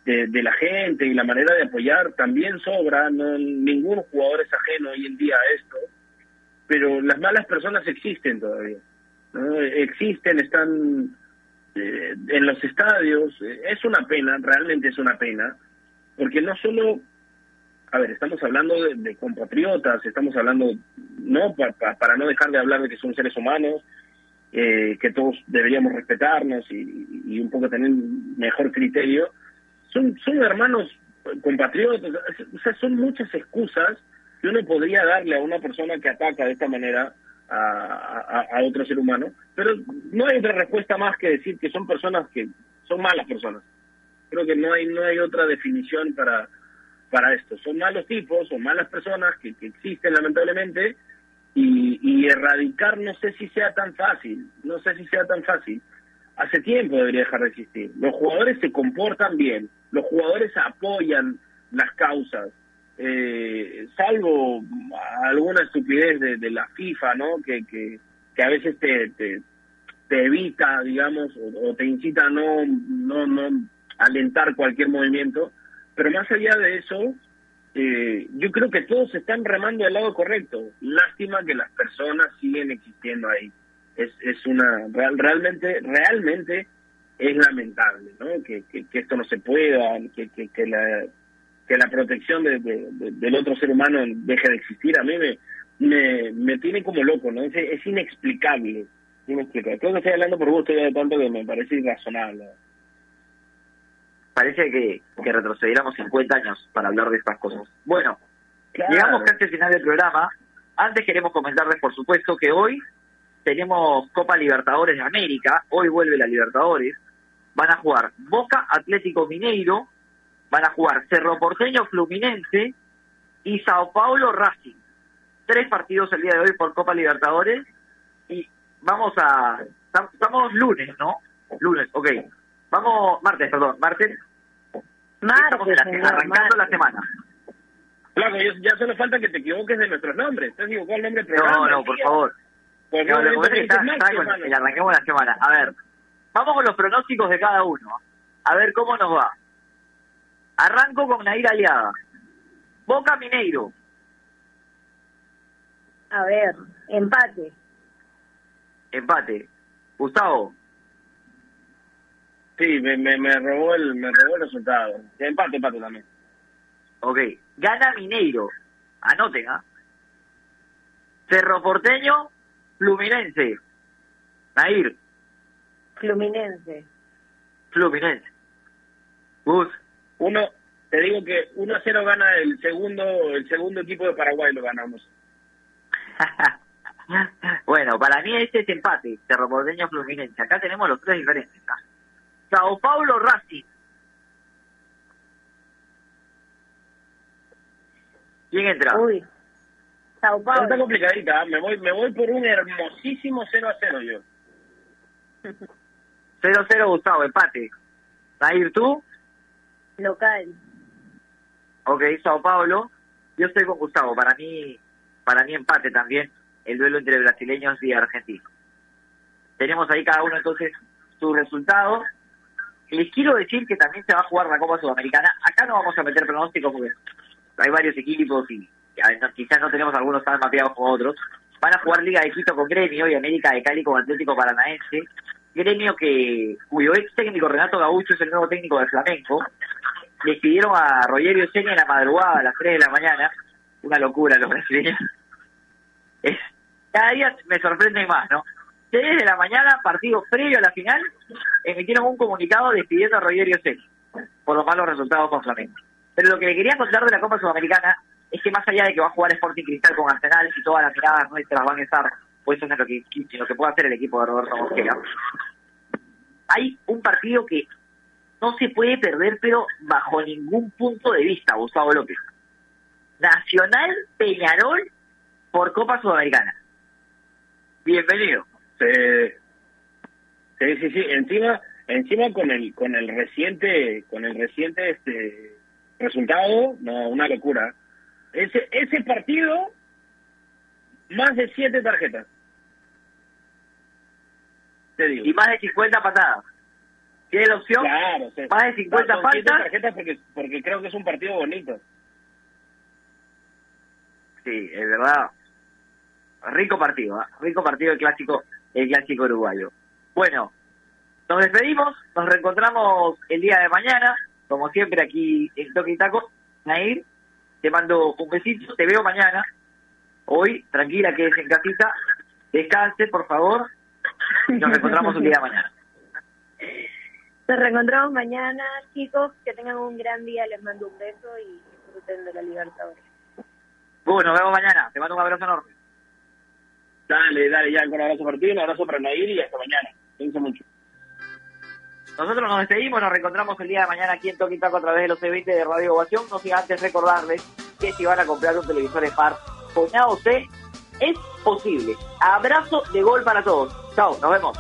de, la gente y la manera de apoyar también sobra, no ningún jugador es ajeno hoy en día a esto, pero las malas personas existen todavía, existen, están eh, en los estadios, es una pena, realmente es una pena, porque no solo, a ver, estamos hablando de, compatriotas, estamos hablando, no para no dejar de hablar de que son seres humanos, eh, que todos deberíamos respetarnos y, y un poco tener mejor criterio, son, son hermanos compatriotas, o sea, son muchas excusas que uno podría darle a una persona que ataca de esta manera a, a, otro ser humano, pero no hay otra respuesta más que decir que son personas que son malas personas. Creo que no hay no hay otra definición para para esto. Son malos tipos, son malas personas que, que existen lamentablemente y, y erradicar no sé si sea tan fácil, no sé si sea tan fácil hace tiempo debería dejar de existir. Los jugadores se comportan bien, los jugadores apoyan las causas, eh, salvo alguna estupidez de, la FIFA, ¿no? Que, que, que a veces te, te, evita, digamos, o, te incita a no, no, no alentar cualquier movimiento. Pero más allá de eso, eh, yo creo que todos están remando al lado correcto. Lástima que las personas siguen existiendo ahí es, es una real, realmente realmente es lamentable ¿no? que, que, esto no se pueda que, que, que la que la protección de, del otro ser humano deje de existir. A mí me me, me tiene como loco no es, es inexplicable inexplicable. Creo que estoy hablando por gusto ya de tanto que me parece irrazonable. Parece que, que retrocediéramos 50 años para hablar de estas cosas. Bueno llegamos casi al final del programa. Antes queremos comentarles por supuesto que hoy tenemos Copa Libertadores de América, hoy vuelve la Libertadores, van a jugar Boca Atlético Mineiro, van a jugar Cerro Porteño Fluminense y Sao Paulo Racing. Tres partidos el día de hoy por Copa Libertadores y vamos a... Estamos lunes, ¿no? Lunes, ok. Vamos, martes, perdón, martes. Martes, arrancando la semana. Claro, ya solo falta que te equivoques de nuestros nombres. ¿Te has equivocado el nombre del? No, no, por favor. Pues no, no, lo que está, está con, arranquemos la semana. A ver, vamos con los pronósticos de cada uno. A ver cómo nos va. Arranco con Nair Aliada. Boca Mineiro. A ver, empate. Empate. Gustavo. Sí, me, me, me robó el me robó el resultado. Empate, empate también. Ok. Gana Mineiro. Anoten, ¿ah? Cerro Porteño, Fluminense. Nair. Fluminense. Fluminense. Gus. Uno, te digo que 1 a 0 gana el segundo, el segundo equipo de Paraguay, lo ganamos. bueno, para mí este es empate, Cerro Porteño Fluminense. Acá tenemos los tres diferentes. Sao Paulo Racing. ¿Quién entra? Uy. Sao Paulo. Está complicadita, ¿eh? me voy me voy por un hermosísimo 0 a 0 yo. 0-0 Gustavo, empate. Nair, ¿tú? Local. Ok, Sao Paulo. Yo estoy con Gustavo. Para mí, para mí empate también el duelo entre brasileños y argentinos. Tenemos ahí cada uno entonces su resultado. Les quiero decir que también se va a jugar la Copa Sudamericana. Acá no vamos a meter pronósticos porque hay varios equipos y, quizás no tenemos algunos tan mapeados como otros. Van a jugar Liga de Quito con Gremio y América de Cali con Atlético Paranaense. Gremio que cuyo ex técnico Renato Gaucho es el nuevo técnico de Flamenco. Despidieron a Rogerio Seña en la madrugada a las 3 de la mañana. Una locura los brasileños. Es, cada día me sorprende más, ¿no? 6 de la mañana, partido previo a la final, emitieron un comunicado despidiendo a Rogerio Seña por los malos resultados con Flamenco. Pero lo que le quería contar de la Copa Sudamericana es que más allá de que va a jugar Sporting Cristal con Arsenal y todas las miradas nuestras van a estar pues eso es lo que, lo que puede hacer el equipo de Roberto Mosquera. Hay un partido que no se puede perder, pero bajo ningún punto de vista, Gustavo López. Nacional Peñarol por Copa Sudamericana. Bienvenido. Sí, sí, sí, sí. Encima, encima con el con el reciente con el reciente este resultado, no, una locura. Ese ese partido más de siete tarjetas. Y más de 50 patadas. ¿Tiene la opción? Claro, Más de 50 faltas. tarjetas porque, porque creo que es un partido bonito. Sí, es verdad. Rico partido, ¿eh? rico partido el clásico, el clásico uruguayo. Bueno, nos despedimos, nos reencontramos el día de mañana, como siempre aquí en Toque y Taco. Nair, te mando un besito, te veo mañana. Hoy, tranquila, que es en casita. Descanse, por favor. Nos reencontramos un día mañana. Nos reencontramos mañana, chicos. Que tengan un gran día. Les mando un beso y disfruten de la Libertadores. Bueno, nos vemos mañana. Te mando un abrazo enorme. Dale, dale, ya. Un abrazo para ti, un abrazo para Nair y hasta mañana. Pienso mucho. Nosotros nos despedimos, nos reencontramos el día de mañana aquí en Toquitaco a través de los C20 de Radio Ovación. No sin antes recordarles que si van a comprar un televisor Smart, soñado usted, es posible. Abrazo de gol para todos. Chao, nos vemos.